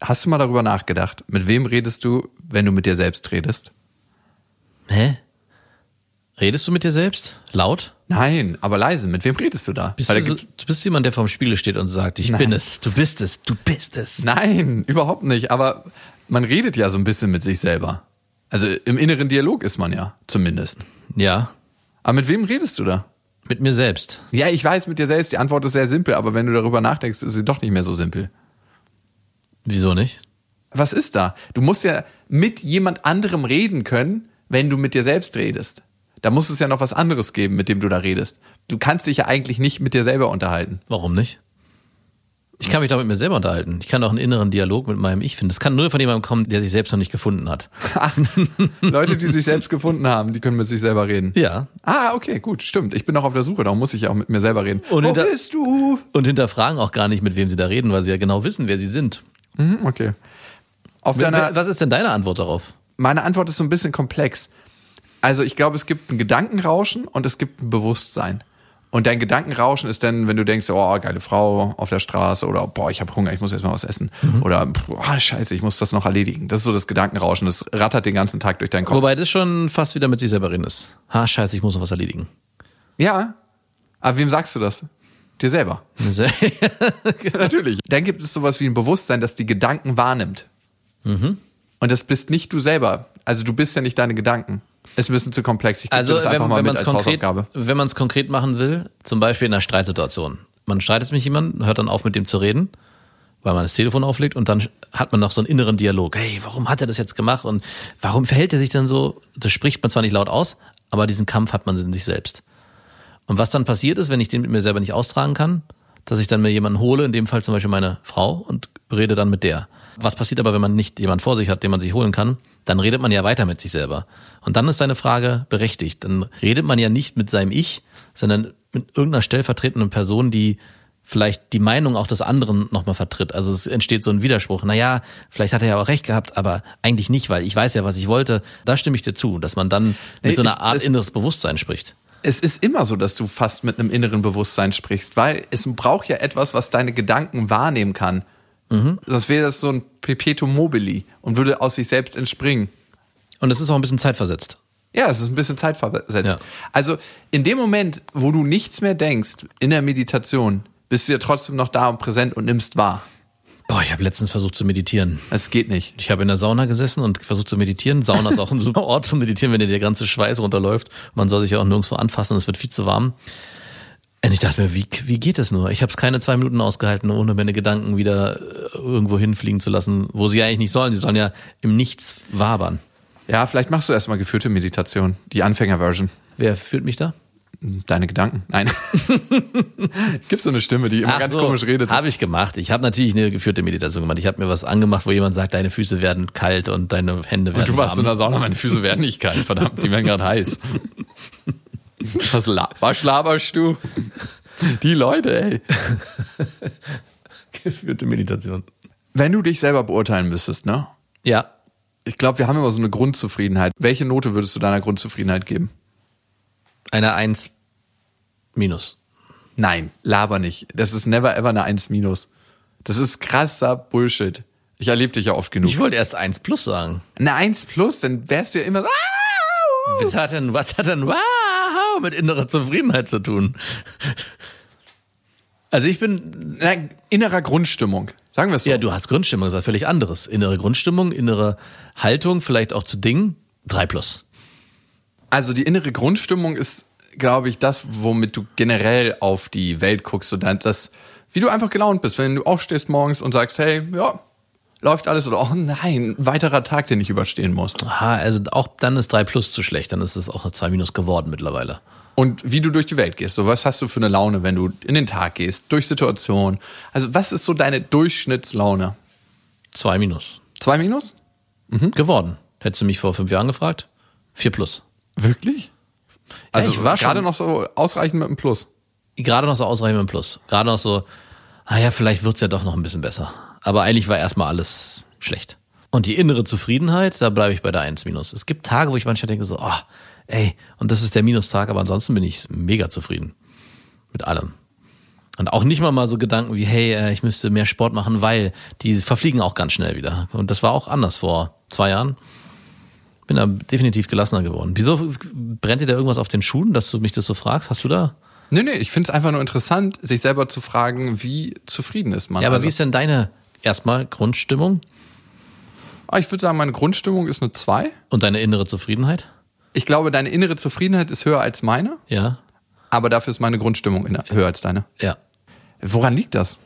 Hast du mal darüber nachgedacht, mit wem redest du, wenn du mit dir selbst redest? Hä? Redest du mit dir selbst? Laut? Nein, aber leise. Mit wem redest du da? Bist Weil du, da so, du bist jemand, der vorm Spiegel steht und sagt, ich Nein. bin es, du bist es, du bist es. Nein, überhaupt nicht. Aber man redet ja so ein bisschen mit sich selber. Also im inneren Dialog ist man ja, zumindest. Ja, Aber mit wem redest du da? mit mir selbst. Ja, ich weiß mit dir selbst, die Antwort ist sehr simpel, aber wenn du darüber nachdenkst, ist sie doch nicht mehr so simpel. Wieso nicht? Was ist da? Du musst ja mit jemand anderem reden können, wenn du mit dir selbst redest. Da muss es ja noch was anderes geben, mit dem du da redest. Du kannst dich ja eigentlich nicht mit dir selber unterhalten. Warum nicht? Ich kann mich doch mit mir selber unterhalten. Ich kann auch einen inneren Dialog mit meinem Ich finden. Das kann nur von jemandem kommen, der sich selbst noch nicht gefunden hat. Leute, die sich selbst gefunden haben, die können mit sich selber reden. Ja. Ah, okay, gut, stimmt. Ich bin noch auf der Suche, darum muss ich ja auch mit mir selber reden. Und Wo bist du? Und hinterfragen auch gar nicht, mit wem sie da reden, weil sie ja genau wissen, wer sie sind. Hm, okay. Auf deiner, Was ist denn deine Antwort darauf? meine Antwort ist so ein bisschen komplex. Also ich glaube, es gibt ein Gedankenrauschen und es gibt ein Bewusstsein. Und dein Gedankenrauschen ist dann, wenn du denkst, oh, geile Frau auf der Straße oder boah, ich habe Hunger, ich muss jetzt mal was essen. Oder boah, scheiße, ich muss das noch erledigen. Das ist so das Gedankenrauschen, das rattert den ganzen Tag durch deinen Kopf. Wobei das schon fast wieder mit sich selber reden ist. Ha, scheiße, ich muss noch was erledigen. ja, aber wem sagst du das? Dir selber. Natürlich. Dann gibt es sowas wie ein Bewusstsein, das die Gedanken wahrnimmt. Mhm. Und das bist nicht du selber. Also du bist ja nicht deine Gedanken. Ist ein bisschen zu komplex. Ich Also das einfach wenn, mal wenn mit es als konkret, Hausaufgabe. wenn man es konkret machen will, zum Beispiel in einer Streitsituation. Man streitet mit jemandem, hört dann auf mit dem zu reden, weil man das Telefon auflegt und dann hat man noch so einen inneren Dialog. Hey, warum hat er das jetzt gemacht und warum verhält er sich denn so? Das spricht man zwar nicht laut aus, aber diesen Kampf hat man in sich selbst. Und was dann passiert ist, wenn ich den mit mir selber nicht austragen kann, dass ich dann mir jemanden hole, in dem Fall zum Beispiel meine Frau, und rede dann mit der. Was passiert aber, wenn man nicht jemanden vor sich hat, den man sich holen kann? Dann redet man ja weiter mit sich selber. Und dann ist seine Frage berechtigt. Dann redet man ja nicht mit seinem Ich, sondern mit irgendeiner stellvertretenden Person, die vielleicht die Meinung auch des anderen nochmal vertritt. Also es entsteht so ein Widerspruch. Naja, vielleicht hat er ja auch recht gehabt, aber eigentlich nicht, weil ich weiß ja, was ich wollte. Da stimme ich dir zu, dass man dann mit Nee, so einer ich- Art das- inneres Bewusstsein spricht. Es ist immer so, dass du fast mit einem inneren Bewusstsein sprichst, weil es braucht ja etwas, was deine Gedanken wahrnehmen kann. Mhm. Sonst wäre das so ein Perpetuum mobili und würde aus sich selbst entspringen. Und es ist auch ein bisschen zeitversetzt. Ja, es ist ein bisschen zeitversetzt. Ja. Also in dem Moment, wo du nichts mehr denkst, in der Meditation, bist du ja trotzdem noch da und präsent und nimmst wahr. Boah, ich habe letztens versucht zu meditieren. Es geht nicht. Ich habe in der Sauna gesessen und versucht zu meditieren. Sauna ist auch ein super Ort zum Meditieren, wenn dir der ganze Schweiß runterläuft. Man soll sich ja auch nirgendwo anfassen, es wird viel zu warm. Und ich dachte mir, wie, wie geht das nur? Ich habe es keine zwei Minuten ausgehalten, ohne meine Gedanken wieder äh, irgendwo hinfliegen zu lassen, wo sie eigentlich nicht sollen. Sie sollen ja im Nichts wabern. Ja, vielleicht machst du erstmal geführte Meditation, die Anfängerversion. Wer führt mich da? Deine Gedanken? Nein. Gibt's so eine Stimme, die immer ganz komisch redet? Habe ich gemacht. Ich habe natürlich eine geführte Meditation gemacht. Ich habe mir was angemacht, wo jemand sagt, deine Füße werden kalt und deine Hände werden Und du warst in warm. der Sauna, meine Füße werden nicht kalt, verdammt, die werden gerade heiß. Was, was laberst du? Die Leute, ey. geführte Meditation. Wenn du dich selber beurteilen müsstest, ne? Ja, Ich glaube, wir haben immer so eine Grundzufriedenheit. Welche Note würdest du deiner Grundzufriedenheit geben? Eine Eins minus. Nein, laber nicht. Das ist never ever eine 1 minus. Das ist krasser Bullshit. Ich erlebe dich ja oft genug. Ich wollte erst eins plus sagen. Eine 1 plus, dann wärst du ja immer so. Was hat denn, was hat denn wow mit innerer Zufriedenheit zu tun? Also ich bin, Na, innerer Grundstimmung. Sagen wir es so. ja, du hast Grundstimmung gesagt, völlig anderes. Innere Grundstimmung, innere Haltung, vielleicht auch zu Dingen. Drei plus. Also die innere Grundstimmung ist, glaube ich, das, womit du generell auf die Welt guckst und dann das, wie du einfach gelaunt bist, wenn du aufstehst morgens und sagst, hey, ja, läuft alles oder oh nein, ein weiterer Tag, den ich überstehen muss. Aha, also auch dann ist drei plus zu schlecht, dann ist es auch eine zwei minus geworden mittlerweile. Und wie du durch die Welt gehst. So, was hast du für eine Laune, wenn du in den Tag gehst, durch Situationen? Also, was ist so deine Durchschnittslaune? Zwei minus. Zwei Minus? Geworden. Hättest du mich vor fünf Jahren gefragt? Vier plus. Wirklich? Also ich war schon- gerade noch so ausreichend mit einem Plus. Gerade noch so ausreichend mit dem Plus. Gerade noch so, ah ja, vielleicht wird's ja doch noch ein bisschen besser. Aber eigentlich war erstmal alles schlecht. Und die innere Zufriedenheit, da bleibe ich bei der 1 minus. Es gibt Tage, wo ich manchmal denke so, oh, ey, und das ist der Minustag, aber ansonsten bin ich mega zufrieden. Mit allem. Und auch nicht mal mal so Gedanken wie, hey, äh, ich müsste mehr Sport machen, weil die verfliegen auch ganz schnell wieder. Und das war auch anders vor zwei Jahren. Bin da definitiv gelassener geworden. Wieso brennt dir da irgendwas auf den Schuhen, dass du mich das so fragst? Hast du da? Nee, nee, ich finde es einfach nur interessant, sich selber zu fragen, wie zufrieden ist man. Ja, aber also, wie ist denn deine erstmal Grundstimmung Ah, ich würde sagen, meine Grundstimmung ist eine 2. und deine innere Zufriedenheit? Ich glaube, deine innere Zufriedenheit ist höher als meine, Ja. aber dafür ist meine Grundstimmung höher als deine. Ja. Woran liegt das?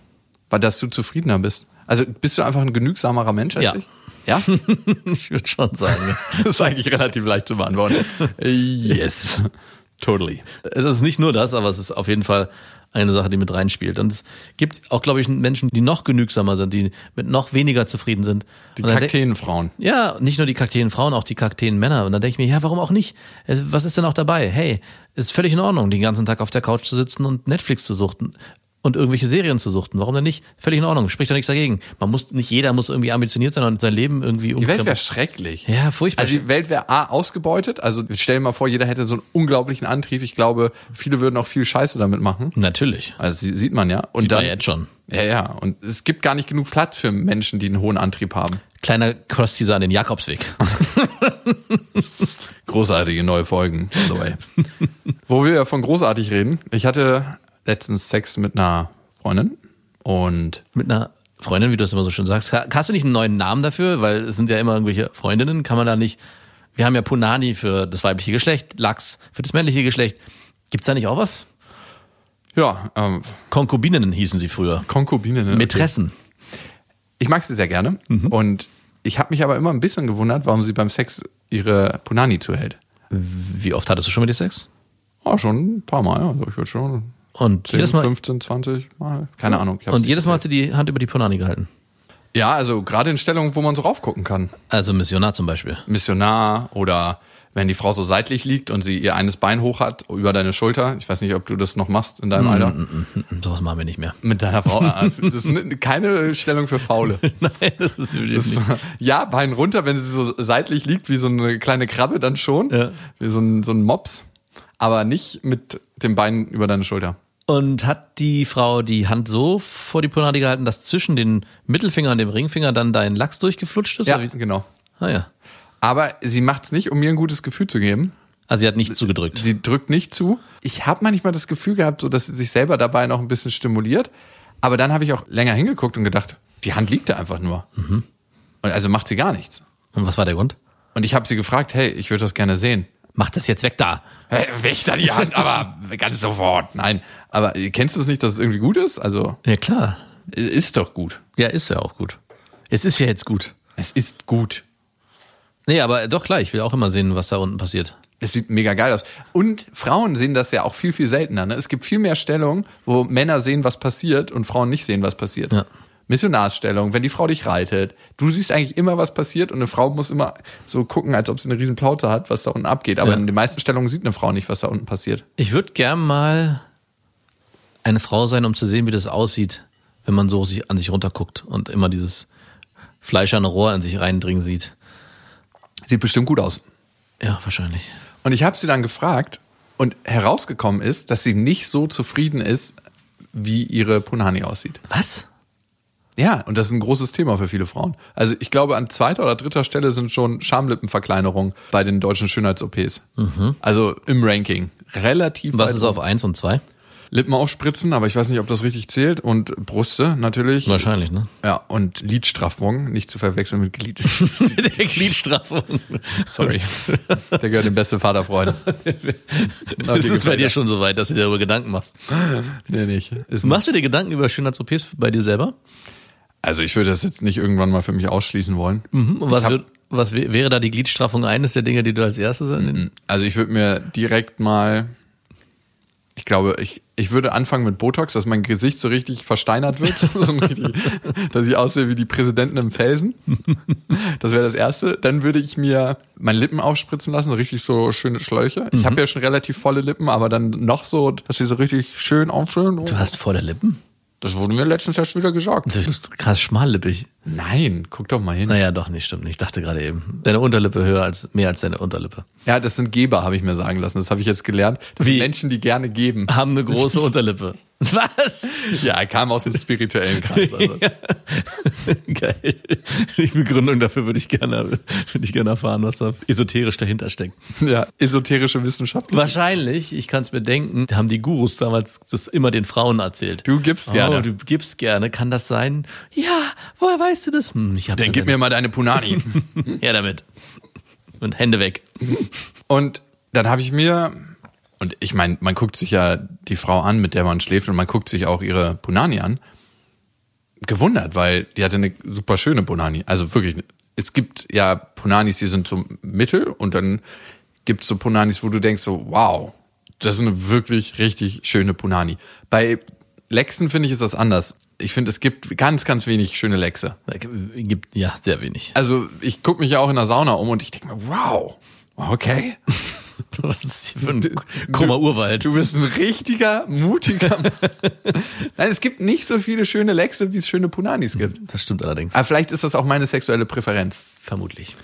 Weil dass du zufriedener bist. Also bist du einfach ein genügsamerer Mensch als Ja. ich? Ja? Ich würde schon sagen. das ist eigentlich relativ leicht zu beantworten. Yes. Totally. es ist nicht nur das, aber es ist auf jeden Fall eine Sache, die mit reinspielt. Und es gibt auch, glaube ich, Menschen, die noch genügsamer sind, die mit noch weniger zufrieden sind. Die Kakteenfrauen. Ja, nicht nur die Kakteen-Frauen, auch die Kakteen-Männer. Und dann denke ich mir, ja, warum auch nicht? Was ist denn auch dabei? Hey, ist völlig in Ordnung, den ganzen Tag auf der Couch zu sitzen und Netflix zu suchten und irgendwelche Serien zu suchten. Warum denn nicht? Völlig in Ordnung, spricht doch nichts dagegen. Man muss, nicht jeder muss irgendwie ambitioniert sein und sein Leben irgendwie Die Welt wäre umkrempeln. schrecklich. Ja, furchtbar. Also die Welt wäre A ausgebeutet. Also stell dir mal vor, jeder hätte so einen unglaublichen Antrieb. Ich glaube, viele würden auch viel Scheiße damit machen. Natürlich. Also sie- sieht man ja. Und Sieht dann, man jetzt schon. Ja, ja. Und es gibt gar nicht genug Platz für Menschen, die einen hohen Antrieb haben. Kleiner Cross-Teaser an den Jakobsweg. Großartige neue Folgen. by the way. Wo wir ja von großartig reden. Ich hatte letztens Sex mit einer Freundin und Mit einer Freundin, wie du das immer so schön sagst. Ha- Hast du nicht einen neuen Namen dafür? Weil es sind ja immer irgendwelche Freundinnen. Kann man da nicht. Wir haben ja Punani für das weibliche Geschlecht, Lachs für das männliche Geschlecht. Gibt's da nicht auch was? ja, ähm, Konkubininnen hießen sie früher. Konkubinen. ne? Mätressen. Ich mag sie sehr gerne. Mhm. Und ich habe mich aber immer ein bisschen gewundert, warum sie beim Sex ihre Punani zuhält. Wie oft hattest du schon mit dir Sex? Oh, schon ein paar Mal, ja. Also ich würde schon Und 10, jedes Mal. 15, 20 Mal. Keine Ahnung. Und jedes Mal hat sie die Hand über die Punani gehalten. Ja, also gerade in Stellungen, wo man so raufgucken kann. Also Missionar zum Beispiel. Missionar oder wenn die Frau so seitlich liegt und sie ihr eines Bein hoch hat über deine Schulter. Ich weiß nicht, ob du das noch machst in deinem Alter. Hm, Sowas machen wir nicht mehr. Mit deiner Frau. Ah, Das ist ne- keine Stellung für Faule. Nein, das ist Das, nicht. ja, Bein runter, wenn sie so seitlich liegt, wie so eine kleine Krabbe, dann schon. Ja. Wie so ein, so ein Mops. Aber nicht mit dem Bein über deine Schulter. Und hat die Frau die Hand so vor die Punani gehalten, dass zwischen den Mittelfinger und dem Ringfinger dann dein Lachs durchgeflutscht ist? Ja, genau. Ah ja. Aber sie macht's nicht, um mir ein gutes Gefühl zu geben. Also sie hat nicht zugedrückt. Sie drückt nicht zu. Ich habe manchmal das Gefühl gehabt, so dass sie sich selber dabei noch ein bisschen stimuliert. Aber dann habe ich auch länger hingeguckt und gedacht, die Hand liegt da einfach nur. Und also macht sie gar nichts. Und was war der Grund? Und ich habe sie gefragt, hey, ich würde das gerne sehen. Mach das jetzt weg da. Hey, weg da die Hand, aber ganz sofort. Nein. Aber kennst du es nicht, dass es irgendwie gut ist? Also, Ja, klar. ist doch gut. Ja, ist ja auch gut. Es ist ja jetzt gut. Es ist gut. Nee, aber doch klar, ich will auch immer sehen, was da unten passiert. Es sieht mega geil aus. Und Frauen sehen das ja auch viel, viel seltener. Ne? Es gibt viel mehr Stellungen, wo Männer sehen, was passiert und Frauen nicht sehen, was passiert. Ja. Missionarsstellung, wenn die Frau dich reitet. Du siehst eigentlich immer, was passiert und eine Frau muss immer so gucken, als ob sie eine riesen Plauze hat, was da unten abgeht. Aber Ja. in den meisten Stellungen sieht eine Frau nicht, was da unten passiert. Ich würde gern mal eine Frau sein, um zu sehen, wie das aussieht, wenn man so sich, an sich runterguckt und immer dieses fleischerne Rohr an sich reindringen sieht. Sieht bestimmt gut aus. Ja, wahrscheinlich. Und ich habe sie dann gefragt und herausgekommen ist, dass sie nicht so zufrieden ist, wie ihre Punani aussieht. Was? Ja, und das ist ein großes Thema für viele Frauen. Also ich glaube, an zweiter oder dritter Stelle sind schon Schamlippenverkleinerungen bei den deutschen Schönheits-OPs. Also im Ranking. Relativ Was ist auf eins und zwei? Lippen aufspritzen, aber ich weiß nicht, ob das richtig zählt. Und Brüste natürlich. Wahrscheinlich, ne? Ja, und Lidstraffung, nicht zu verwechseln mit Glied. Mit der Gliedstraffung. Sorry. Der gehört dem beste Vaterfreund. Ist es bei dir schon so weit, dass du dir darüber Gedanken machst? Nee, nicht. Ist Machst du dir Gedanken über Schönheits-OPs bei dir selber? Also ich würde das jetzt nicht irgendwann mal für mich ausschließen wollen. Und was, wird, was wär- wäre da die Gliedstraffung eines der Dinge, die du als erstes an den Also ich würde mir direkt mal, ich glaube, ich Ich würde anfangen mit Botox, dass mein Gesicht so richtig versteinert wird, dass ich aussehe wie die Präsidenten im Felsen. Das wäre das Erste. Dann würde ich mir meine Lippen aufspritzen lassen, so richtig so schöne Schläuche. Ich habe ja schon relativ volle Lippen, aber dann noch so, dass sie so richtig schön aufschön. Du hast volle Lippen? Das wurde mir letztens erst wieder gesagt. Du bist krass schmallippig. Nein, guck doch mal hin. Naja, doch nicht, stimmt nicht. Ich dachte gerade eben. Deine Unterlippe höher als, mehr als deine Unterlippe. Ja, das sind Geber, habe ich mir sagen lassen. Das habe ich jetzt gelernt. Das Wie? Menschen, die gerne geben. Haben eine große Unterlippe. Was? Ja, er kam aus dem spirituellen Kreis. Also. Geil. Die Begründung dafür würde ich gerne, würde ich gerne erfahren, was da esoterisch dahinter steckt. Ja, esoterische Wissenschaft. Wahrscheinlich, ich kann es mir denken, haben die Gurus damals das immer den Frauen erzählt. Du gibst gerne. Oh, du gibst gerne. Kann das sein? Ja, woher weißt du das? Hm, ich hab's Dann ja gib mir mal deine Punani. Her damit. Und Hände weg. Und dann habe ich mir, und ich meine, man guckt sich ja die Frau an, mit der man schläft, und man guckt sich auch ihre Punani an, gewundert, weil die hatte eine super schöne Punani. Also wirklich, es gibt ja Punanis, die sind so mittel, und dann gibt es so Punanis, wo du denkst so, wow, das ist eine wirklich richtig schöne Punani. Bei Lexen finde ich ist das anders. Ich finde, es gibt ganz, ganz wenig schöne Lexe. Gibt, ja, sehr wenig. Also ich gucke mich ja auch in der Sauna um und ich denke mir, wow, okay. Was ist hier für ein krummer Urwald? Du bist ein richtiger, mutiger. Nein, es gibt nicht so viele schöne Lexe, wie es schöne Punanis gibt. Das stimmt allerdings. Aber vielleicht ist das auch meine sexuelle Präferenz. Vermutlich.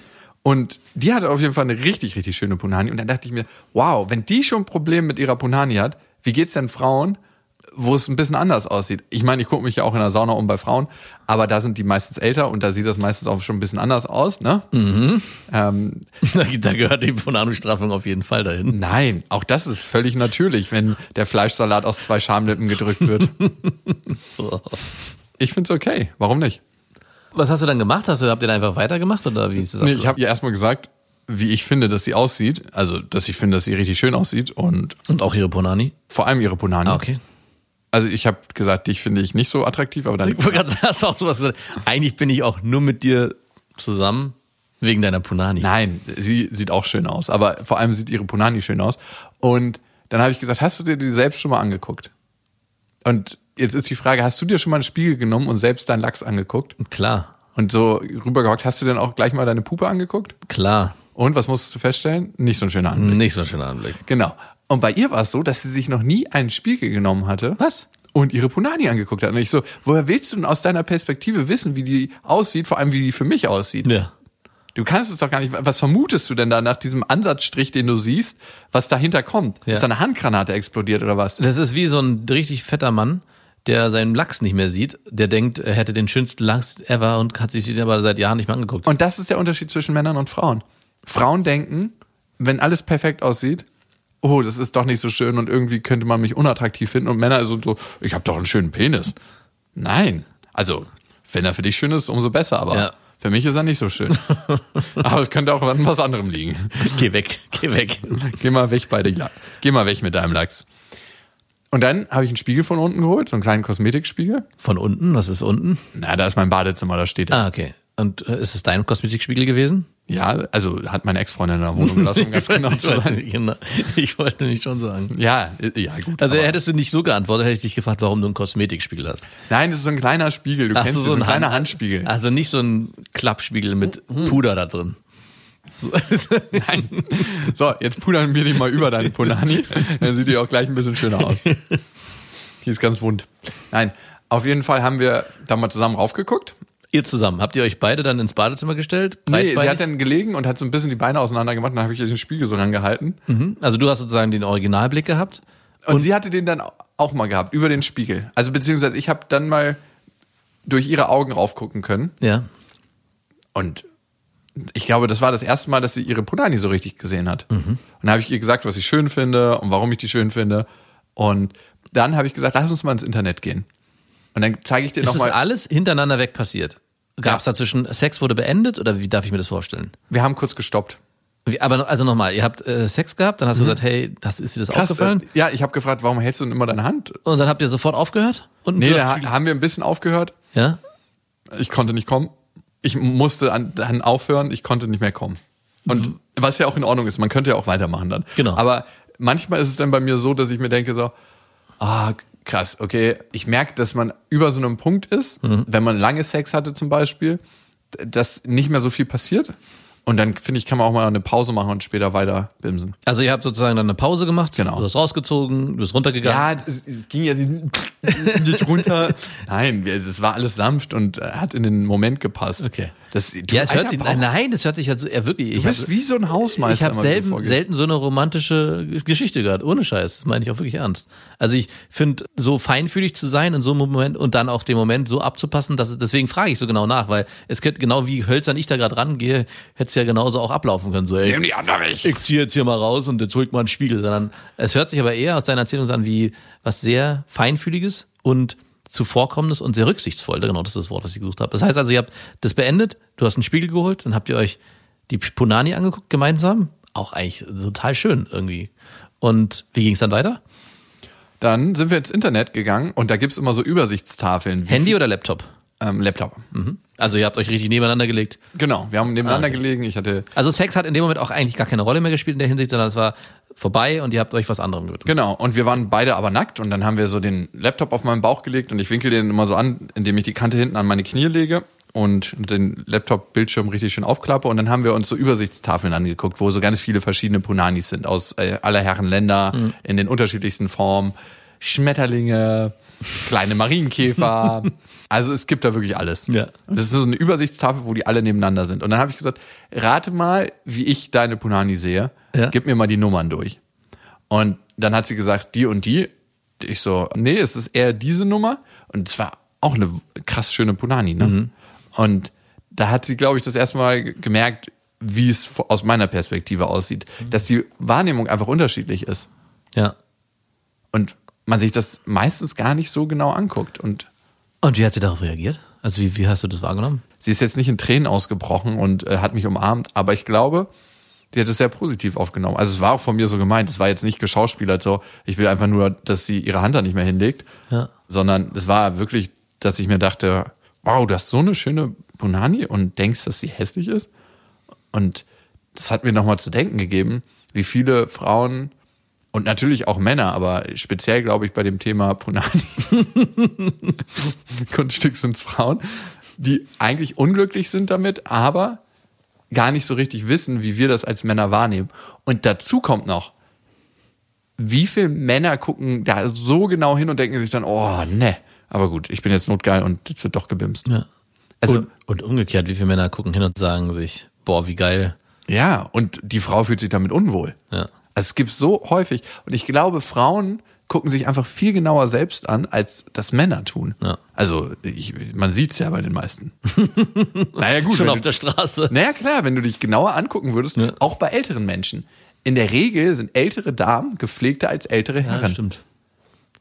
Und die hatte auf jeden Fall eine richtig, richtig schöne Punani. Und dann dachte ich mir, wow, wenn die schon Probleme mit ihrer Punani hat, wie geht's denn Frauen, wo es ein bisschen anders aussieht? Ich meine, ich gucke mich ja auch in der Sauna um bei Frauen, aber da sind die meistens älter und da sieht das meistens auch schon ein bisschen anders aus, ne? Ähm, Da, gehört die Bonano-Straffung auf jeden Fall dahin. Nein, auch das ist völlig natürlich, wenn der Fleischsalat aus zwei Schamlippen gedrückt wird. Ich find's okay. Warum nicht? Was hast du dann gemacht? Hast du, habt ihr dann einfach weitergemacht oder wie ist es Nee, ich habe ihr erstmal gesagt, wie ich finde, dass sie aussieht. Also, dass ich finde, dass sie richtig schön aussieht und Und auch ihre Ponani? vor allem ihre Punani. Ah, okay. Also, ich habe gesagt, dich finde ich nicht so attraktiv, aber dann. Ich wollte gerade hast auch sowas gesagt. Eigentlich bin ich auch nur mit dir zusammen wegen deiner Punani. Nein, sie sieht auch schön aus, aber vor allem sieht ihre Punani schön aus. Und dann habe ich gesagt, hast du dir die selbst schon mal angeguckt? Und jetzt ist die Frage, hast du dir schon mal einen Spiegel genommen und selbst deinen Lachs angeguckt? Klar, Und so rübergehockt, hast du denn auch gleich mal deine Puppe angeguckt? klar. Und was musstest du feststellen? Nicht so ein schöner Anblick. Nicht so ein schöner Anblick. Genau. Und bei ihr war es so, dass sie sich noch nie einen Spiegel genommen hatte. Was? Und ihre Punani angeguckt hat. Und ich so, woher willst du denn aus deiner Perspektive wissen, wie die aussieht, vor allem wie die für mich aussieht? Ja. Du kannst es doch gar nicht. Was vermutest du denn da nach diesem Ansatzstrich, den du siehst, was dahinter kommt? Ja. Ist da eine Handgranate explodiert oder was? Das ist wie so ein richtig fetter Mann, der seinen Lachs nicht mehr sieht. Der denkt, er hätte den schönsten Lachs ever und hat sich den aber seit Jahren nicht mehr angeguckt. Und das ist der Unterschied zwischen Männern und Frauen. Frauen denken, wenn alles perfekt aussieht, oh, das ist doch nicht so schön und irgendwie könnte man mich unattraktiv finden. Und Männer sind so, ich habe doch einen schönen Penis. Nein. Also, wenn er für dich schön ist, umso besser, aber Ja. für mich ist er nicht so schön. aber es könnte auch an was anderem liegen. Geh weg, geh weg. Geh mal weg bei dir. Geh mal weg mit deinem Lachs. Und dann habe ich einen Spiegel von unten geholt, so einen kleinen Kosmetikspiegel. Von unten, was ist unten? Na, da ist mein Badezimmer, da steht er. Ah, okay. Und äh, ist es dein Kosmetikspiegel gewesen? Ja, also hat meine Ex-Freundin in der Wohnung gelassen, um ganz genau ich, zu wollte, sein. genau, ich wollte nicht schon sagen. Ja, äh, ja, gut. Also hättest du nicht so geantwortet, hätte ich dich gefragt, warum du einen Kosmetikspiegel hast. Nein, das ist so ein kleiner Spiegel. Du Ach kennst so, so, ein kleiner Hand- Handspiegel. Also nicht so ein Klappspiegel mit Puder da drin. Nein. So, jetzt pudern wir die mal über deine Punani. Dann sieht die auch gleich ein bisschen schöner aus. Die ist ganz wund. Nein, auf jeden Fall haben wir da mal zusammen raufgeguckt. Ihr zusammen, habt ihr euch beide dann ins Badezimmer gestellt? Nee, sie hat dann gelegen und hat so ein bisschen die Beine auseinander gemacht. Dann habe ich ihr den Spiegel so rangehalten. Mhm. Also du hast sozusagen den Originalblick gehabt. Und, sie hatte den dann auch mal gehabt, über den Spiegel. Also beziehungsweise ich habe dann mal durch ihre Augen raufgucken können. Ja. Und ich glaube, das war das erste Mal, dass sie ihre Punani so richtig gesehen hat. Mhm. Und dann habe ich ihr gesagt, was ich schön finde und warum ich die schön finde. Und dann habe ich gesagt, lass uns mal ins Internet gehen. Und dann zeige ich dir Ist das nochmal. alles hintereinander weg passiert? Gab es Ja. dazwischen, Sex wurde beendet oder wie darf ich mir das vorstellen? Wir haben kurz gestoppt. Wie, aber also nochmal, ihr habt äh, Sex gehabt, dann hast du gesagt, hey, das ist dir das Mhm. Krass, aufgefallen? äh, ja, ich habe gefragt, warum hältst du denn immer deine Hand? Und dann habt ihr sofort aufgehört? Und Nee, da ha- haben wir ein bisschen aufgehört. ja? Ich konnte nicht kommen. Ich musste an, dann aufhören, ich konnte nicht mehr kommen. Und was ja auch in Ordnung ist, man könnte ja auch weitermachen dann. Genau. Aber manchmal ist es dann bei mir so, dass ich mir denke so, ah, krass, okay. Ich merke, dass man über so einem Punkt ist, wenn man lange Sex hatte zum Beispiel, dass nicht mehr so viel passiert. Und dann finde ich, kann man auch mal eine Pause machen und später weiter bimsen. Also ihr habt sozusagen dann eine Pause gemacht, Genau. du hast rausgezogen, du bist runtergegangen. Ja, es, es ging ja nicht runter. Nein, es es war alles sanft und hat in den Moment gepasst. Okay. Das, du, Ja, es hört sich, Bauch, nein, das hört sich halt so, ja, wirklich. du Ich bist hab, wie so ein Hausmeister. ich habe selten, selten so eine romantische Geschichte gehört, ohne Scheiß. Das meine ich auch wirklich ernst. Also ich finde, so feinfühlig zu sein in so einem Moment und dann auch den Moment so abzupassen, dass es, deswegen frage ich so genau nach, weil es könnte genau wie hölzern ich da gerade rangehe, hätte es ja genauso auch ablaufen können. So, ey, Nimm die andere weg. ich ziehe jetzt hier mal raus und jetzt holt mal einen Spiegel, sondern es hört sich aber eher aus deiner Erzählung an wie was sehr feinfühliges und zuvorkommendes und sehr rücksichtsvoll. Genau, das ist das Wort, was ich gesucht habe. Das heißt also, ihr habt das beendet, du hast einen Spiegel geholt, dann habt ihr euch die Punani angeguckt gemeinsam. Auch eigentlich total schön irgendwie. Und wie ging es dann weiter? Dann sind wir ins Internet gegangen und da gibt's immer so Übersichtstafeln. Handy oder Laptop? Ähm, Laptop. Also ihr habt euch richtig nebeneinander gelegt. Genau, wir haben nebeneinander Ah, okay. gelegen. Ich hatte Also Sex hat in dem Moment auch eigentlich gar keine Rolle mehr gespielt in der Hinsicht, sondern es war vorbei und ihr habt euch was anderem gewidmet. Genau, und wir waren beide aber nackt und dann haben wir so den Laptop auf meinen Bauch gelegt und ich winkel den immer so an, indem ich die Kante hinten an meine Knie lege und den Laptop-Bildschirm richtig schön aufklappe und dann haben wir uns so Übersichtstafeln angeguckt, wo so ganz viele verschiedene Punanis sind aus äh, aller Herren Länder in den unterschiedlichsten Formen. Schmetterlinge, kleine Marienkäfer. also es gibt da wirklich alles. Ja. Das ist so eine Übersichtstafel, wo die alle nebeneinander sind. Und dann habe ich gesagt, rate mal, wie ich deine Punani sehe. Ja. Gib mir mal die Nummern durch. Und dann hat sie gesagt, die und die. Ich so, nee, es ist eher diese Nummer. Und es war auch eine krass schöne Punani, ne? Und da hat sie, glaube ich, das erste Mal gemerkt, wie es aus meiner Perspektive aussieht. Dass die Wahrnehmung einfach unterschiedlich ist. Ja. Und man sich das meistens gar nicht so genau anguckt. Und Und wie hat sie darauf reagiert? Also wie, wie hast du das wahrgenommen? sie ist jetzt nicht in Tränen ausgebrochen und äh, hat mich umarmt, aber ich glaube, sie hat es sehr positiv aufgenommen. Also es war auch von mir so gemeint. Es war jetzt nicht geschauspielert so, ich will einfach nur, dass sie ihre Hand da nicht mehr hinlegt, Ja. sondern es war wirklich, dass ich mir dachte, wow, du hast so eine schöne Punani und denkst, dass sie hässlich ist. Und das hat mir nochmal zu denken gegeben, wie viele Frauen und natürlich auch Männer, aber speziell glaube ich bei dem Thema Punani, Kunststück sind Frauen, die eigentlich unglücklich sind damit, aber gar nicht so richtig wissen, wie wir das als Männer wahrnehmen. Und dazu kommt noch, wie viele Männer gucken da so genau hin und denken sich dann, oh, ne, aber gut, ich bin jetzt notgeil und jetzt wird doch gebimst. Ja. Also, und, und umgekehrt, wie viele Männer gucken hin und sagen sich, boah, wie geil. ja, und die Frau fühlt sich damit unwohl. Ja. Also es gibt so häufig. Und ich glaube, Frauen gucken sich einfach viel genauer selbst an, als das Männer tun. Ja. Also ich, man sieht's ja bei den meisten. naja gut. Schon auf du- der Straße. Naja, klar, wenn du dich genauer angucken würdest, Ja. auch bei älteren Menschen. In der Regel sind ältere Damen gepflegter als ältere Ja, Herren. stimmt.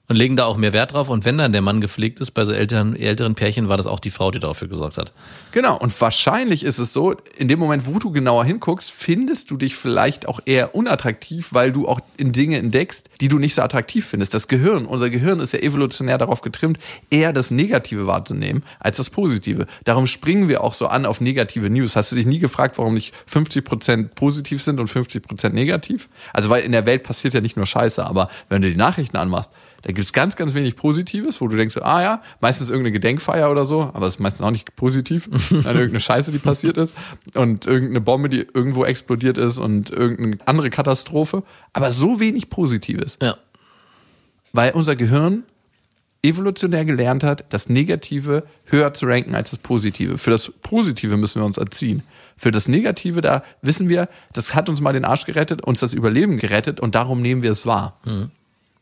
Und legen da auch mehr Wert drauf. Und wenn dann der Mann gepflegt ist, bei so älteren, älteren Pärchen war das auch die Frau, die dafür gesorgt hat. Genau, und wahrscheinlich ist es so, in dem Moment, wo du genauer hinguckst, findest du dich vielleicht auch eher unattraktiv, weil du auch in Dinge entdeckst, die du nicht so attraktiv findest. Das Gehirn, unser Gehirn ist ja evolutionär darauf getrimmt, eher das Negative wahrzunehmen als das Positive. Darum springen wir auch so an auf negative News. Hast du dich nie gefragt, warum nicht 50% positiv sind und 50% negativ? Also, weil in der Welt passiert ja nicht nur Scheiße, aber wenn du die Nachrichten anmachst, da gibt's ganz, ganz wenig Positives, wo du denkst, ah ja, meistens irgendeine Gedenkfeier oder so, aber es ist meistens auch nicht positiv. Dann irgendeine Scheiße, die passiert ist und irgendeine Bombe, die irgendwo explodiert ist und irgendeine andere Katastrophe. Aber so wenig Positives, Ja. weil unser Gehirn evolutionär gelernt hat, das Negative höher zu ranken als das Positive. Für das Positive müssen wir uns erziehen. Für das Negative, da wissen wir, das hat uns mal den Arsch gerettet, uns das Überleben gerettet und darum nehmen wir es wahr.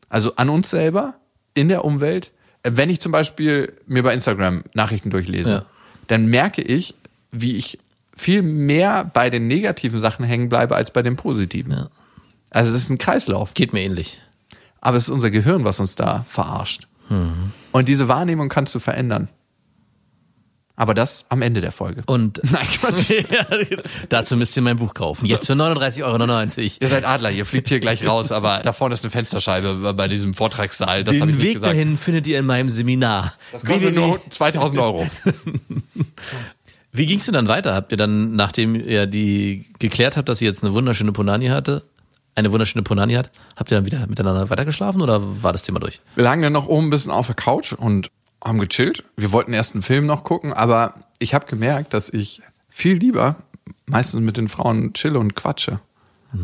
Also an uns selber, in der Umwelt. Äh, Wenn ich zum Beispiel mir bei Instagram Nachrichten durchlese, Ja. dann merke ich, wie ich viel mehr bei den negativen Sachen hängen bleibe als bei den positiven. Ja. Also das ist ein Kreislauf. Geht mir ähnlich. Aber es ist unser Gehirn, was uns da verarscht. Und diese Wahrnehmung kannst du verändern. Aber das am Ende der Folge. Und Nein, Quatsch. dazu müsst ihr mein Buch kaufen. Jetzt für 39,99 Euro. Ihr seid Adler, ihr fliegt hier gleich raus, aber da vorne ist eine Fensterscheibe bei diesem Vortragssaal. Das ich Den nicht Weg gesagt. dahin findet ihr in meinem Seminar. Das kostet nur 2000 Euro. Wie ging's denn dann weiter? Habt ihr dann, nachdem ihr die geklärt habt, dass sie jetzt eine wunderschöne Punani hatte, eine wunderschöne Punani hat, habt ihr dann wieder miteinander weitergeschlafen oder war das Thema durch? Wir lagen dann noch oben ein bisschen auf der Couch und haben gechillt. Wir wollten erst einen Film noch gucken, aber ich habe gemerkt, dass ich viel lieber meistens mit den Frauen chille und quatsche,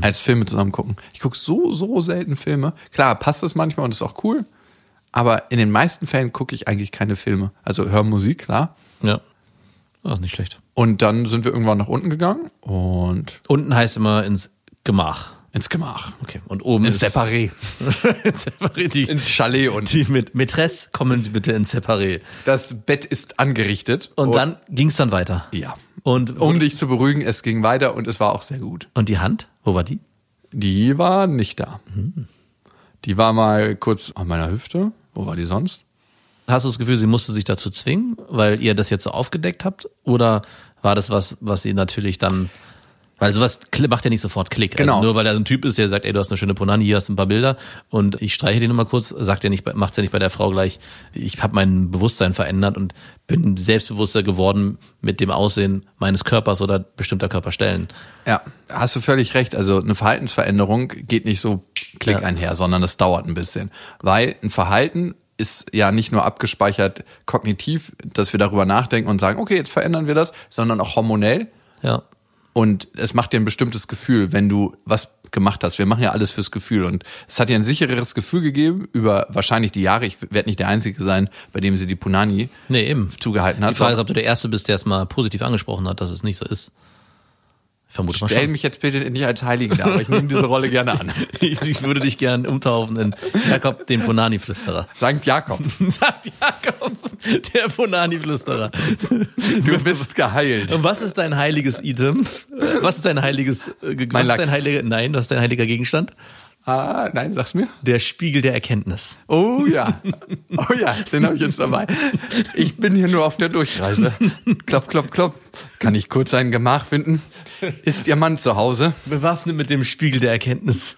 als Filme zusammen gucken. Ich gucke so, so selten Filme. Klar, passt das manchmal und ist auch cool, aber in den meisten Fällen gucke ich eigentlich keine Filme. Also höre Musik, klar. Ja. Ach, nicht schlecht. Und dann sind wir irgendwann nach unten gegangen und Unten heißt immer ins Gemach. Ins Gemach. Okay. Und oben Ins ist Separé. ins Separé. Die, Ins Chalet und die mit Mätresse kommen Sie bitte ins Separé. das Bett ist angerichtet. Und dann ging's dann weiter. Ja. Und, Um dich zu beruhigen, es ging weiter und es war auch sehr gut. und die Hand? Wo war die? Die war nicht da. Die war mal kurz an meiner Hüfte. Wo war die sonst? Hast du das Gefühl, sie musste sich dazu zwingen, weil ihr das jetzt so aufgedeckt habt? Oder war das was, was sie natürlich dann. Weil sowas macht ja nicht sofort Klick. Genau. Also nur weil er so ein Typ ist, der sagt, ey, du hast eine schöne Ponani, hier hast du ein paar Bilder und ich streiche die nochmal kurz, sagt er nicht, macht's ja nicht bei der Frau gleich, ich habe mein Bewusstsein verändert und bin selbstbewusster geworden mit dem Aussehen meines Körpers oder bestimmter Körperstellen. Ja, hast du völlig recht. Also eine Verhaltensveränderung geht nicht so klick Ja. einher, sondern das dauert ein bisschen. Weil ein Verhalten ist ja nicht nur abgespeichert kognitiv, dass wir darüber nachdenken und sagen, okay, jetzt verändern wir das, sondern auch hormonell. Ja. Und es macht dir ein bestimmtes Gefühl, wenn du was gemacht hast. Wir machen ja alles fürs Gefühl. Und es hat dir ein sichereres Gefühl gegeben über wahrscheinlich die Jahre. Ich werde nicht der Einzige sein, bei dem sie die Punani Nee, eben. zugehalten hat. Die Frage ist, ob du der Erste bist, der es mal positiv angesprochen hat, dass es nicht so ist. Ich vermute mal Stell schon. mich jetzt bitte nicht als Heiligen dar, aber ich nehme diese Rolle gerne an. Ich, ich würde dich gern umtaufen in Jakob, den Ponani-Flüsterer. Sankt Jakob, Sagt Jakob, der Ponani-Flüsterer. du bist geheilt. Und was ist dein heiliges Item? Was ist dein heiliges, äh, ge- was Mein ist Lachs. dein heiliger, nein, was ist dein heiliger Gegenstand? Ah, nein, sag's mir. Der Spiegel der Erkenntnis. Oh ja. Oh ja, den habe ich jetzt dabei. Ich bin hier nur auf der Durchreise. Klopf, klopf, klopf. Kann ich kurz ein Gemach finden? Ist Ihr Mann zu Hause? Bewaffnet mit dem Spiegel der Erkenntnis.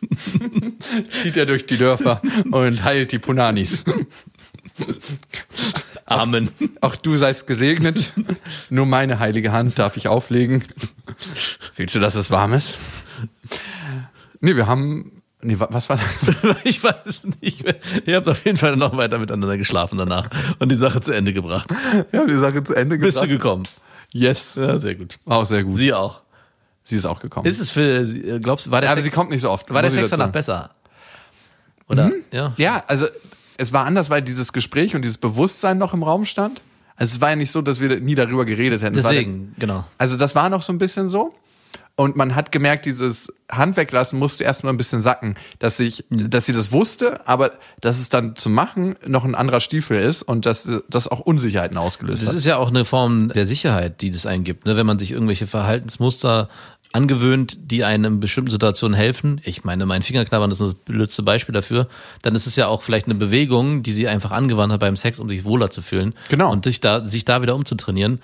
Zieht er durch die Dörfer und heilt die Punanis. Amen. Auch du seist gesegnet. Nur meine heilige Hand darf ich auflegen. Willst du, dass es warm ist? Nee, wir haben. Nee, wa- was war das? Ich weiß es nicht mehr. Ihr habt auf jeden Fall noch weiter miteinander geschlafen danach und die Sache zu Ende gebracht. Wir haben die Sache zu Ende Bist du gebracht. gekommen? Yes. Ja, sehr gut. Auch sehr gut. Sie auch. Sie ist auch gekommen. Ist es für, äh, glaubst du, war der aber Sex, sie kommt nicht so oft. war der Sex danach besser? Oder? Ja. Ja, also es war anders, weil dieses Gespräch und dieses Bewusstsein noch im Raum stand. Also es war ja nicht so, dass wir nie darüber geredet hätten. Deswegen, genau. Also das war noch so ein bisschen so. Und man hat gemerkt, dieses Hand weglassen musste erstmal ein bisschen sacken, dass ich, dass sie das wusste, aber dass es dann zu machen noch ein anderer Stiefel ist und dass das auch Unsicherheiten ausgelöst Das hat. ist ja auch eine Form der Sicherheit, die das eingibt, ne? wenn man sich irgendwelche Verhaltensmuster angewöhnt, die einem in bestimmten Situationen helfen. Ich meine, mein Fingerknabbern ist das blödste Beispiel dafür. Dann ist es ja auch vielleicht eine Bewegung, die sie einfach angewandt hat beim Sex, um sich wohler zu fühlen. Genau. Und sich da, sich da wieder umzutrainieren.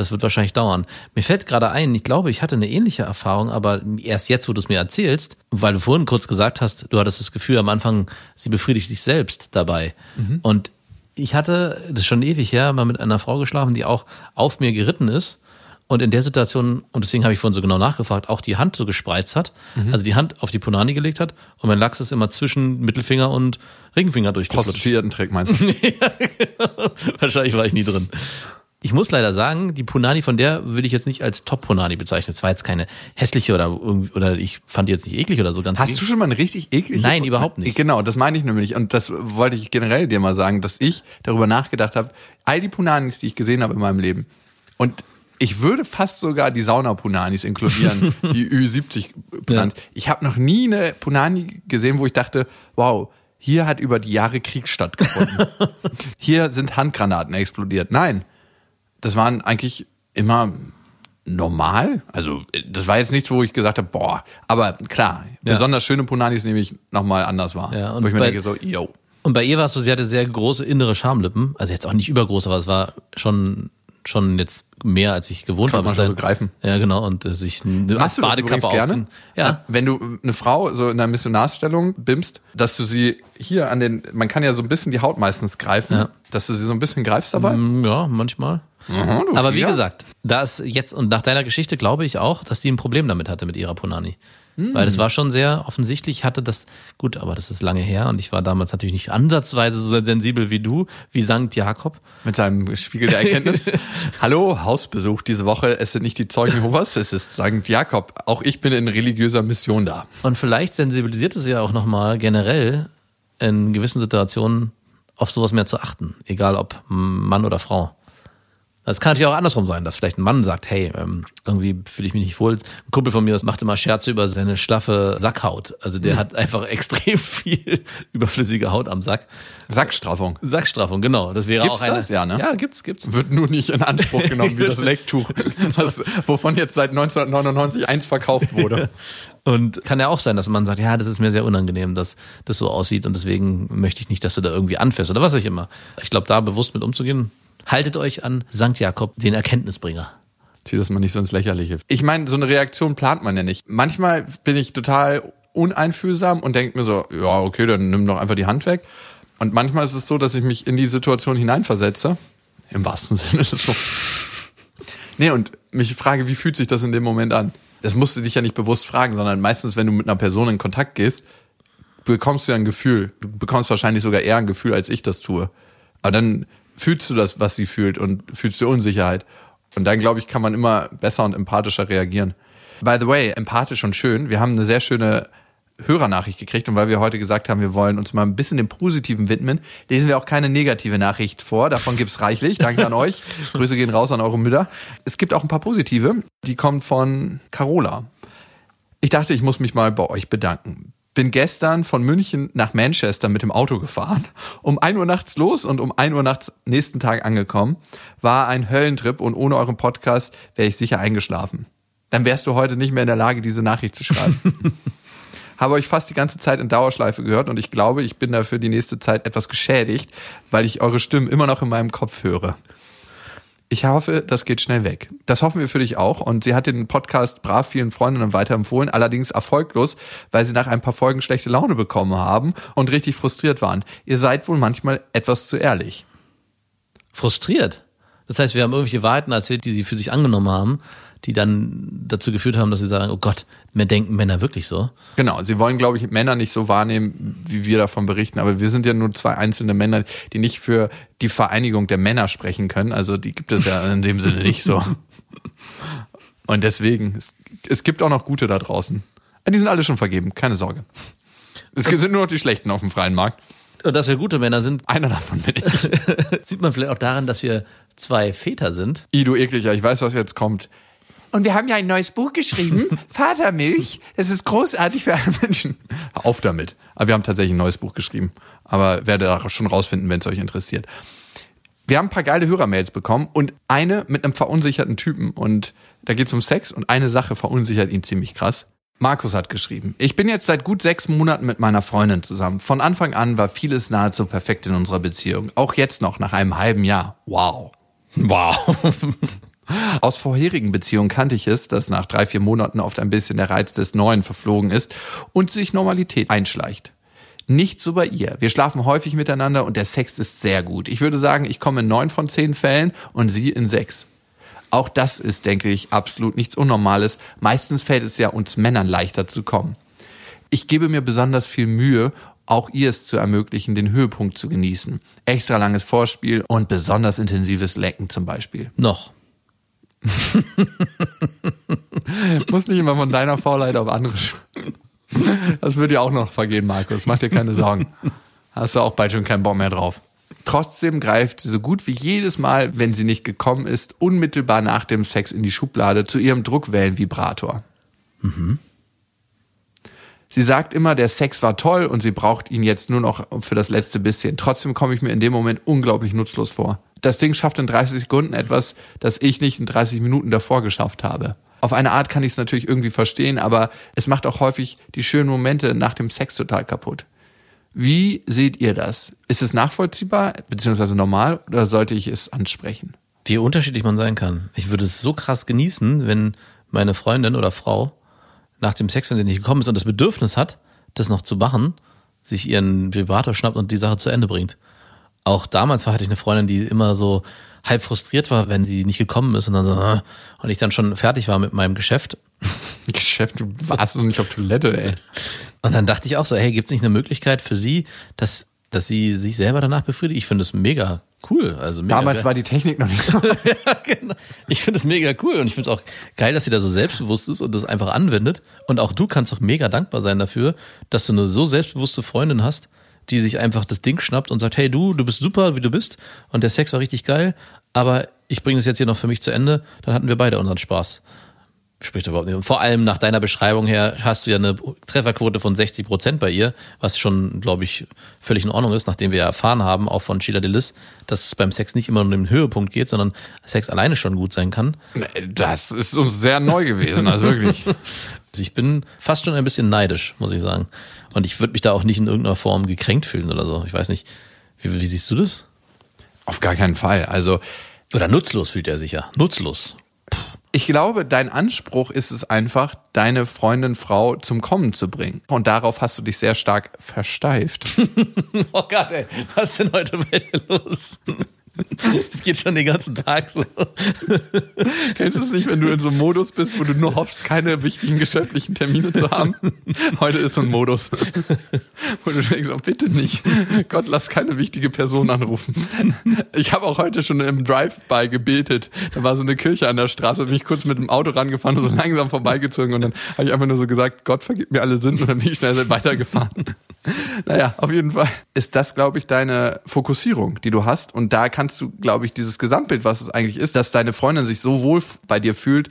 Das wird wahrscheinlich dauern. Mir fällt gerade ein, ich glaube, ich hatte eine ähnliche Erfahrung, aber erst jetzt, wo du es mir erzählst, weil du vorhin kurz gesagt hast, du hattest das Gefühl am Anfang, sie befriedigt sich selbst dabei. Und ich hatte, das ist schon ewig her, mal mit einer Frau geschlafen, die auch auf mir geritten ist und in der Situation, und deswegen habe ich vorhin so genau nachgefragt, auch die Hand so gespreizt hat, also die Hand auf die Punani gelegt hat und mein Lachs ist immer zwischen Mittelfinger und Ringfinger durchgeflutscht. Prostituierten-Trick, meinst du? Wahrscheinlich war ich nie drin. Ich muss leider sagen, die Punani von der würde ich jetzt nicht als Top-Punani bezeichnen. Es war jetzt keine hässliche oder irgendwie, oder ich fand die jetzt nicht eklig oder so ganz Hast du schon mal eine richtig eklige? Nein, überhaupt nicht. Genau, das meine ich nämlich. Und das wollte ich generell dir mal sagen, dass ich darüber nachgedacht habe, all die Punanis, die ich gesehen habe in meinem Leben. Und ich würde fast sogar die Sauna-Punanis inkludieren, die Ü70-Punanis. Ich habe noch nie eine Punani gesehen, wo ich dachte, wow, hier hat über die Jahre Krieg stattgefunden. hier sind Handgranaten explodiert. Nein, das waren eigentlich immer normal. Also das war jetzt nichts, wo ich gesagt habe, boah, aber klar, besonders schöne Punanis nehme ich nochmal anders wahr. Ja, und wo ich mir bei- denke so, yo. Und bei ihr war es so, sie hatte sehr große innere Schamlippen. Also jetzt auch nicht übergroß, aber es war schon, schon jetzt mehr, als ich gewohnt Kann war. man schon so greifen. Ja, genau. Und äh, sich eine Machst du das Badekappe gerne? aufziehen. Ja. Wenn du eine Frau so in einer Missionarsstellung bimmst, dass du sie hier an den, man kann ja so ein bisschen die Haut meistens greifen, Ja. dass du sie so ein bisschen greifst dabei. Mm, Ja, manchmal. Aha, Aber wie Flieger. gesagt, da ist jetzt und nach deiner Geschichte glaube ich auch, dass die ein Problem damit hatte mit ihrer Punani. Weil es war schon sehr offensichtlich, ich hatte das, gut, aber das ist lange her und ich war damals natürlich nicht ansatzweise so sensibel wie du, wie Sankt Jakob. Mit seinem Spiegel der Erkenntnis. Hallo, Hausbesuch diese Woche. Es sind nicht die Zeugen Jehovas, es ist Sankt Jakob. Auch ich bin in religiöser Mission da. Und vielleicht sensibilisiert es ja auch nochmal generell in gewissen Situationen auf sowas mehr zu achten, egal ob Mann oder Frau. Das kann natürlich auch andersrum sein, dass vielleicht ein Mann sagt, hey, ähm, irgendwie fühle ich mich nicht wohl. Ein Kumpel von mir macht immer Scherze über seine schlaffe Sackhaut. Also der hat einfach extrem viel überflüssige Haut am Sack. Sackstraffung. Sackstraffung, genau. Das wäre Gibt's auch eine. das? Ja, ne? Ja, gibt's, gibt's. Wird nur nicht in Anspruch genommen wie das Lecktuch, was, wovon jetzt seit 1999 eins verkauft wurde. Und kann ja auch sein, dass man sagt, ja, das ist mir sehr unangenehm, dass das so aussieht und deswegen möchte ich nicht, dass du da irgendwie anfährst oder was auch immer. Ich glaube, da bewusst mit umzugehen, haltet euch an Sankt Jakob, den Erkenntnisbringer. Zieh das mal nicht so ins Lächerliche. Ich meine, so eine Reaktion plant man ja nicht. Manchmal bin ich total uneinfühlsam und denke mir so, ja, okay, dann nimm doch einfach die Hand weg. Und manchmal ist es so, dass ich mich in die Situation hineinversetze. Im wahrsten Sinne des. Nee, und mich frage, wie fühlt sich das in dem Moment an? Das musst du dich ja nicht bewusst fragen, sondern meistens, wenn du mit einer Person in Kontakt gehst, bekommst du ja ein Gefühl. Du bekommst wahrscheinlich sogar eher ein Gefühl, als ich das tue. Aber dann fühlst du das, was sie fühlt und fühlst du Unsicherheit. Und dann, glaube ich, kann man immer besser und empathischer reagieren. By the way, empathisch und schön. Wir haben eine sehr schöne Hörernachricht gekriegt und weil wir heute gesagt haben, wir wollen uns mal ein bisschen dem Positiven widmen, lesen wir auch keine negative Nachricht vor. Davon gibt's reichlich. Danke an euch. Grüße gehen raus an eure Mütter. Es gibt auch ein paar positive. Die kommen von Carola. Ich dachte, ich muss mich mal bei euch bedanken. Bin gestern von München nach Manchester mit dem Auto gefahren. Um 1 Uhr nachts los und um 1 Uhr nachts nächsten Tag angekommen. War ein Höllentrip und ohne euren Podcast wäre ich sicher eingeschlafen. Dann wärst du heute nicht mehr in der Lage, diese Nachricht zu schreiben. Habe euch fast die ganze Zeit in Dauerschleife gehört und ich glaube, ich bin dafür die nächste Zeit etwas geschädigt, weil ich eure Stimmen immer noch in meinem Kopf höre. Ich hoffe, das geht schnell weg. Das hoffen wir für dich auch. Und sie hat den Podcast brav vielen Freundinnen weiterempfohlen, allerdings erfolglos, weil sie nach ein paar Folgen schlechte Laune bekommen haben und richtig frustriert waren. Ihr seid wohl manchmal etwas zu ehrlich. Frustriert. Das heißt, wir haben irgendwelche Wahrheiten erzählt, die sie für sich angenommen haben, die dann dazu geführt haben, dass sie sagen, oh Gott, mehr denken Männer wirklich so. Genau, sie wollen, glaube ich, Männer nicht so wahrnehmen, wie wir davon berichten. Aber wir sind ja nur zwei einzelne Männer, die nicht für die Vereinigung der Männer sprechen können. Also die gibt es ja in dem Sinne nicht so. Und deswegen, es, es gibt auch noch gute da draußen. Die sind alle schon vergeben, keine Sorge. Es sind nur noch die Schlechten auf dem freien Markt. Und dass wir gute Männer sind, Einer davon bin ich. sieht man vielleicht auch daran, dass wir zwei Väter sind. I, du ekliger, ich weiß, was jetzt kommt. Und wir haben ja ein neues Buch geschrieben, Vatermilch. Das ist großartig für alle Menschen. Auf damit. Aber wir haben tatsächlich ein neues Buch geschrieben. Aber werdet da schon rausfinden, wenn es euch interessiert. Wir haben ein paar geile Hörermails bekommen und eine mit einem verunsicherten Typen. Und da geht es um Sex und eine Sache verunsichert ihn ziemlich krass. Markus hat geschrieben, ich bin jetzt seit gut sechs Monaten mit meiner Freundin zusammen. Von Anfang an war vieles nahezu perfekt in unserer Beziehung. Auch jetzt noch, nach einem halben Jahr. Wow. Wow. Aus vorherigen Beziehungen kannte ich es, dass nach drei, vier Monaten oft ein bisschen der Reiz des Neuen verflogen ist und sich Normalität einschleicht. Nicht so bei ihr. Wir schlafen häufig miteinander und der Sex ist sehr gut. Ich würde sagen, ich komme in neun von zehn Fällen und sie in sechs. Auch das ist, denke ich, absolut nichts Unnormales. Meistens fällt es ja uns Männern leichter zu kommen. Ich gebe mir besonders viel Mühe, auch ihr es zu ermöglichen, den Höhepunkt zu genießen. Extra langes Vorspiel und besonders intensives Lecken zum Beispiel. Noch. Muss nicht immer von deiner Faulheit auf andere. Das wird dir auch noch vergehen, Markus. Mach dir keine Sorgen. Hast du auch bald schon keinen Bock mehr drauf. Trotzdem greift sie so gut wie jedes Mal, wenn sie nicht gekommen ist, unmittelbar nach dem Sex in die Schublade zu ihrem Druckwellenvibrator. Sie sagt immer, der Sex war toll und sie braucht ihn jetzt nur noch für das letzte bisschen. Trotzdem komme ich mir in dem Moment unglaublich nutzlos vor. Das Ding schafft in 30 Sekunden etwas, das ich nicht in 30 Minuten davor geschafft habe. Auf eine Art kann ich es natürlich irgendwie verstehen, aber es macht auch häufig die schönen Momente nach dem Sex total kaputt. Wie seht ihr das? Ist es nachvollziehbar bzw. normal oder sollte ich es ansprechen? Wie unterschiedlich man sein kann. Ich würde es so krass genießen, wenn meine Freundin oder Frau nach dem Sex, wenn sie nicht gekommen ist und das Bedürfnis hat, das noch zu machen, sich ihren Vibrator schnappt und die Sache zu Ende bringt. Auch damals war, hatte ich eine Freundin, die immer so halb frustriert war, wenn sie nicht gekommen ist und dann so, äh, und ich dann schon fertig war mit meinem Geschäft. Geschäft, du warst noch nicht auf Toilette, ey. Und dann dachte ich auch so, hey, gibt es nicht eine Möglichkeit für sie, dass, dass sie sich selber danach befriedigt? Ich finde das mega cool. Also mega Damals war die Technik noch nicht so. ja, genau. Ich finde es mega cool und ich finde es auch geil, dass sie da so selbstbewusst ist und das einfach anwendet. Und auch du kannst doch mega dankbar sein dafür, dass du eine so selbstbewusste Freundin hast, die sich einfach das Ding schnappt und sagt, hey du, du bist super, wie du bist und der Sex war richtig geil, aber ich bringe das jetzt hier noch für mich zu Ende, dann hatten wir beide unseren Spaß. Spricht überhaupt nicht. Und vor allem nach deiner Beschreibung her hast du ja eine Trefferquote von 60 Prozent bei ihr, was schon, glaube ich, völlig in Ordnung ist, nachdem wir ja erfahren haben, auch von Sheila Delis, dass es beim Sex nicht immer um den Höhepunkt geht, sondern Sex alleine schon gut sein kann. Das ist uns sehr neu gewesen, also wirklich. Also ich bin fast schon ein bisschen neidisch, muss ich sagen. Und ich würde mich da auch nicht in irgendeiner Form gekränkt fühlen oder so. Ich weiß nicht. Wie, wie siehst du das? Auf gar keinen Fall. Also, Oder nutzlos fühlt er sich ja. Nutzlos. ich glaube, dein Anspruch ist es einfach, deine Freundin, Frau zum Kommen zu bringen. Und darauf hast du dich sehr stark versteift. Oh Gott, ey, was ist denn heute bei dir los? Es geht schon den ganzen Tag so. Kennst du es nicht, wenn du in so einem Modus bist, wo du nur hoffst, keine wichtigen geschäftlichen Termine zu haben? Heute ist so ein Modus, wo du denkst, oh, bitte nicht. Gott, lass keine wichtige Person anrufen. Ich habe auch heute schon im Drive-By gebetet. Da war so eine Kirche an der Straße, bin ich kurz mit dem Auto rangefahren und so langsam vorbeigezogen und dann habe ich einfach nur so gesagt, Gott vergib mir alle Sünden und dann bin ich schnell weitergefahren. Naja, auf jeden Fall ist das, glaube ich, deine Fokussierung, die du hast. Und da kannst du, glaube ich, dieses Gesamtbild, was es eigentlich ist, dass deine Freundin sich so wohl bei dir fühlt,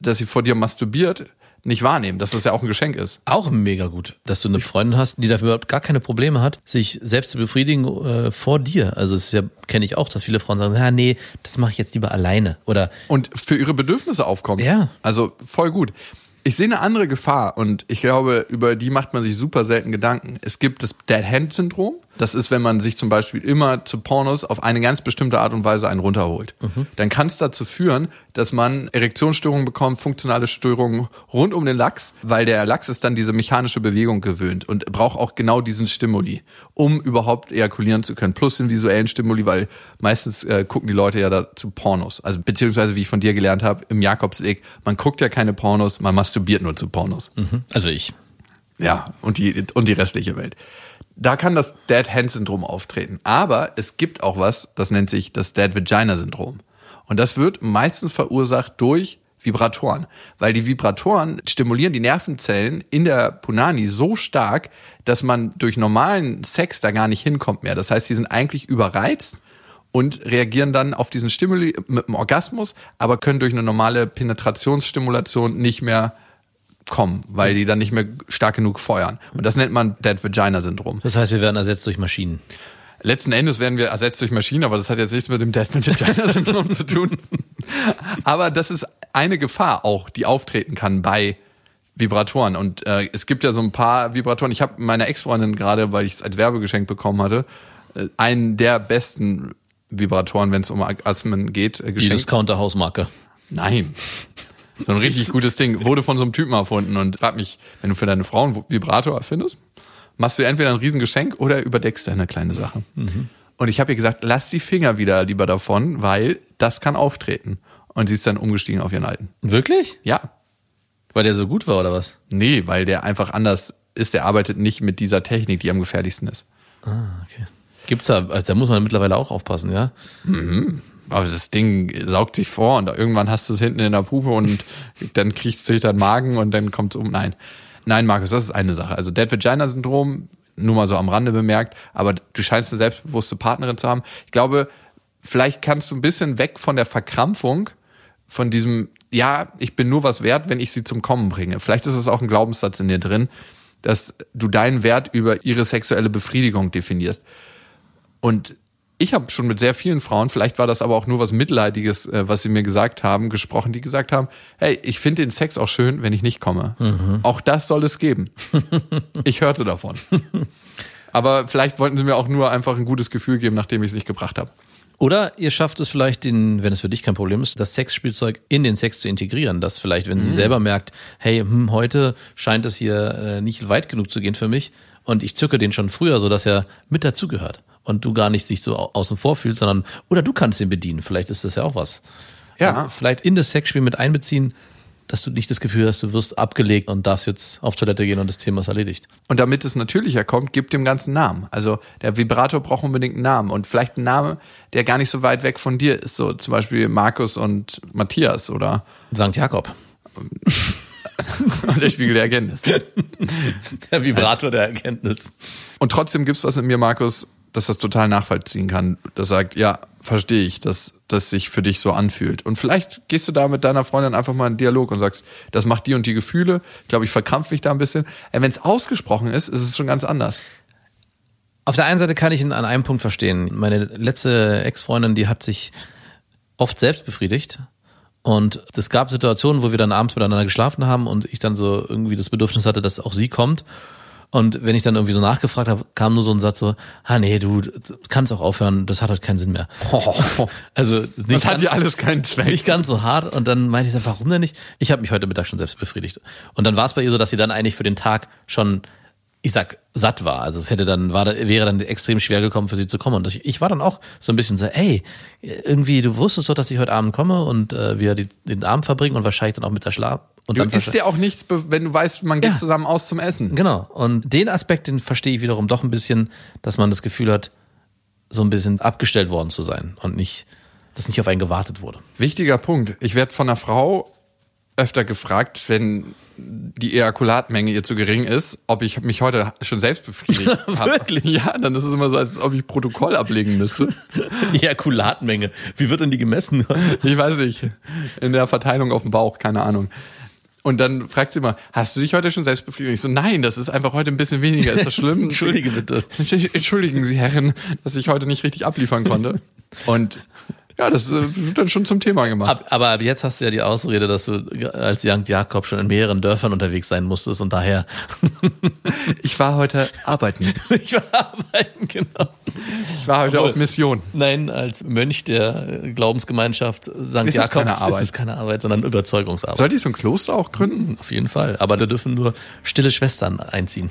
dass sie vor dir masturbiert, nicht wahrnehmen, dass das ja auch ein Geschenk ist. Auch mega gut, dass du eine Freundin hast, die dafür überhaupt gar keine Probleme hat, sich selbst zu befriedigen äh, vor dir. Also es ist ja, kenne ich auch, dass viele Frauen sagen, ja, nee, das mache ich jetzt lieber alleine. Oder Und für ihre Bedürfnisse aufkommen. Ja. Also voll gut. Ich sehe eine andere Gefahr und ich glaube, über die macht man sich super selten Gedanken. Es gibt das Dead-Hand-Syndrom. Das ist, wenn man sich zum Beispiel immer zu Pornos auf eine ganz bestimmte Art und Weise einen runterholt. Dann kann es dazu führen, dass man Erektionsstörungen bekommt, funktionale Störungen rund um den Lachs, weil der Lachs ist dann diese mechanische Bewegung gewöhnt und braucht auch genau diesen Stimuli, um überhaupt ejakulieren zu können. Plus den visuellen Stimuli, weil meistens äh, gucken die Leute ja dazu Pornos. Also beziehungsweise, wie ich von dir gelernt habe, im Jakobsweg, man guckt ja keine Pornos, man masturbiert nur zu Pornos. also ich. Ja, und die, und die restliche Welt. Da kann das Dead-Hand-Syndrom auftreten. Aber es gibt auch was, das nennt sich das Dead-Vagina-Syndrom. Und das wird meistens verursacht durch Vibratoren. Weil die Vibratoren stimulieren die Nervenzellen in der Punani so stark, dass man durch normalen Sex da gar nicht hinkommt mehr. Das heißt, sie sind eigentlich überreizt und reagieren dann auf diesen Stimuli mit dem Orgasmus, aber können durch eine normale Penetrationsstimulation nicht mehr kommen, weil die dann nicht mehr stark genug feuern. Und das nennt man Dead Vagina Syndrom. Das heißt, wir werden ersetzt durch Maschinen. Letzten Endes werden wir ersetzt durch Maschinen, aber das hat jetzt nichts mit dem Dead Vagina Syndrom zu tun. Aber das ist eine Gefahr auch, die auftreten kann bei Vibratoren. Und äh, es gibt ja so ein paar Vibratoren. Ich habe meiner Ex-Freundin gerade, weil ich es als Werbegeschenk bekommen hatte, äh, einen der besten Vibratoren, wenn es um Orgasmen geht, äh, Die geschenkt. Discounter-Hausmarke. Nein. So ein richtig gutes Ding. Wurde von so einem Typen erfunden und frag mich, wenn du für deine Frau einen Vibrator erfindest, machst du entweder ein Riesengeschenk oder überdeckst du eine kleine Sache. Und ich habe ihr gesagt, lass die Finger wieder lieber davon, weil das kann auftreten. Und sie ist dann umgestiegen auf ihren alten. Wirklich? Ja. Weil der so gut war oder was? Nee, weil der einfach anders ist. Der arbeitet nicht mit dieser Technik, die am gefährlichsten ist. Ah, okay. Gibt's da, also da muss man mittlerweile auch aufpassen, ja? Aber das Ding saugt sich vor und irgendwann hast du es hinten in der Puppe und dann kriegst du durch deinen Magen und dann kommt es um. Nein. Nein, Markus, das ist eine Sache. Also Dead Vagina Syndrom, nur mal so am Rande bemerkt, aber du scheinst eine selbstbewusste Partnerin zu haben. Ich glaube, vielleicht kannst du ein bisschen weg von der Verkrampfung, von diesem, ja, ich bin nur was wert, wenn ich sie zum Kommen bringe. Vielleicht ist es auch ein Glaubenssatz in dir drin, dass du deinen Wert über ihre sexuelle Befriedigung definierst. Und ich habe schon mit sehr vielen Frauen, vielleicht war das aber auch nur was Mitleidiges, äh, was sie mir gesagt haben, gesprochen, die gesagt haben, hey, ich finde den Sex auch schön, wenn ich nicht komme. Auch das soll es geben. ich hörte davon. aber vielleicht wollten sie mir auch nur einfach ein gutes Gefühl geben, nachdem ich es nicht gebracht habe. Oder ihr schafft es vielleicht, den, wenn es für dich kein Problem ist, das Sexspielzeug in den Sex zu integrieren. Dass vielleicht, wenn sie selber merkt, hey, hm, heute scheint es hier äh, nicht weit genug zu gehen für mich und ich zücke den schon früher, so dass er mit dazugehört und du gar nicht sich so au- außen vor fühlst, sondern oder du kannst ihn bedienen. Vielleicht ist das ja auch was. Ja. Also vielleicht in das Sexspiel mit einbeziehen, dass du nicht das Gefühl hast, du wirst abgelegt und darfst jetzt auf Toilette gehen und das Thema ist erledigt. Und damit es natürlicher kommt, gib dem ganzen Namen. Also der Vibrator braucht unbedingt einen Namen und vielleicht einen Namen, der gar nicht so weit weg von dir ist. So zum Beispiel Markus und Matthias oder Sankt Jakob. der Spiegel der Erkenntnis. Der Vibrator der Erkenntnis. Und trotzdem gibt's was in mir, Markus, dass das total nachvollziehen kann. Das sagt, ja, verstehe ich, dass das sich für dich so anfühlt. Und vielleicht gehst du da mit deiner Freundin einfach mal in Dialog und sagst, das macht die und die Gefühle. Ich glaube, ich verkrampfe mich da ein bisschen. Wenn es ausgesprochen ist, ist es schon ganz anders. Auf der einen Seite kann ich ihn an einem Punkt verstehen. Meine letzte Ex-Freundin, die hat sich oft selbst befriedigt. Und es gab Situationen, wo wir dann abends miteinander geschlafen haben und ich dann so irgendwie das Bedürfnis hatte, dass auch sie kommt. Und wenn ich dann irgendwie so nachgefragt habe, kam nur so ein Satz so, ah nee, du kannst auch aufhören, das hat halt keinen Sinn mehr. Also nicht Das hat ja alles keinen Zweck. nicht ganz so hart. Und dann meinte ich dann, warum denn nicht? Ich habe mich heute Mittag schon selbst befriedigt. Und dann war es bei ihr so, dass sie dann eigentlich für den Tag schon, ich sag, satt war. Also es hätte dann, war, wäre dann extrem schwer gekommen, für sie zu kommen. Und ich, ich war dann auch so ein bisschen so, ey, irgendwie, du wusstest doch, dass ich heute Abend komme und äh, wir die, den Abend verbringen und wahrscheinlich dann auch mit der Schlaf. Und Du dann isst dir auch nichts, wenn du weißt, man geht Ja. zusammen aus zum Essen. Genau. Und den Aspekt, den verstehe ich wiederum doch ein bisschen, dass man das Gefühl hat, so ein bisschen abgestellt worden zu sein und nicht, dass nicht auf einen gewartet wurde. Wichtiger Punkt. Ich werde von einer Frau öfter gefragt, wenn die Ejakulatmenge ihr zu gering ist, ob ich mich heute schon selbst befriedigt habe. Wirklich? Ja, dann ist es immer so, als ob ich Protokoll ablegen müsste. Ejakulatmenge. Wie wird denn die gemessen? Ich weiß nicht. In der Verteilung auf dem Bauch, keine Ahnung. Und dann fragt sie immer, hast du dich heute schon selbst befriedigt? Ich so, nein, das ist einfach heute ein bisschen weniger. Ist das schlimm? Entschuldige bitte. Entschuldigen Sie, Herren, dass ich heute nicht richtig abliefern konnte. Und ja, das äh, wird dann schon zum Thema gemacht. Ab, aber ab jetzt hast du ja die Ausrede, dass du als Sankt Jakob schon in mehreren Dörfern unterwegs sein musstest und daher Ich war heute arbeiten. ich war arbeiten, genau. Ich war heute Obwohl- auf Mission. Nein, als Mönch der Glaubensgemeinschaft Sankt Ist Jakobs ist es keine Arbeit, sondern Überzeugungsarbeit. Sollte ich so ein Kloster auch gründen? Auf jeden Fall. Aber da dürfen nur stille Schwestern einziehen.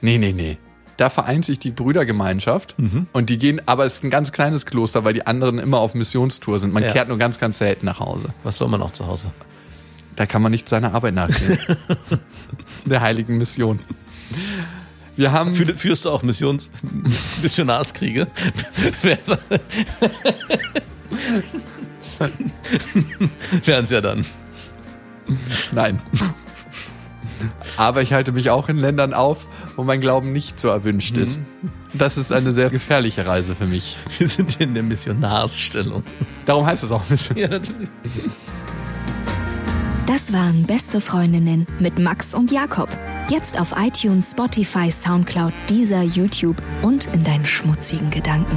Nee, nee, nee. Da vereint sich die Brüdergemeinschaft und die gehen, aber es ist ein ganz kleines Kloster, weil die anderen immer auf Missionstour sind. Man Ja. kehrt nur ganz, ganz selten nach Hause. Was soll man auch zu Hause? Da kann man nicht seiner Arbeit nachgehen. Der heiligen Mission. Wir haben. Führst du auch Missions, Missionarskriege? Wären es ja dann. Nein. Aber ich halte mich auch in Ländern auf, wo mein Glauben nicht so erwünscht ist. Das ist eine sehr gefährliche Reise für mich. Wir sind hier in der Missionarsstellung. Darum heißt es auch bisschen. Ja, natürlich. Das waren Beste Freundinnen mit Max und Jakob. Jetzt auf iTunes, Spotify, Soundcloud, dieser YouTube und in deinen schmutzigen Gedanken.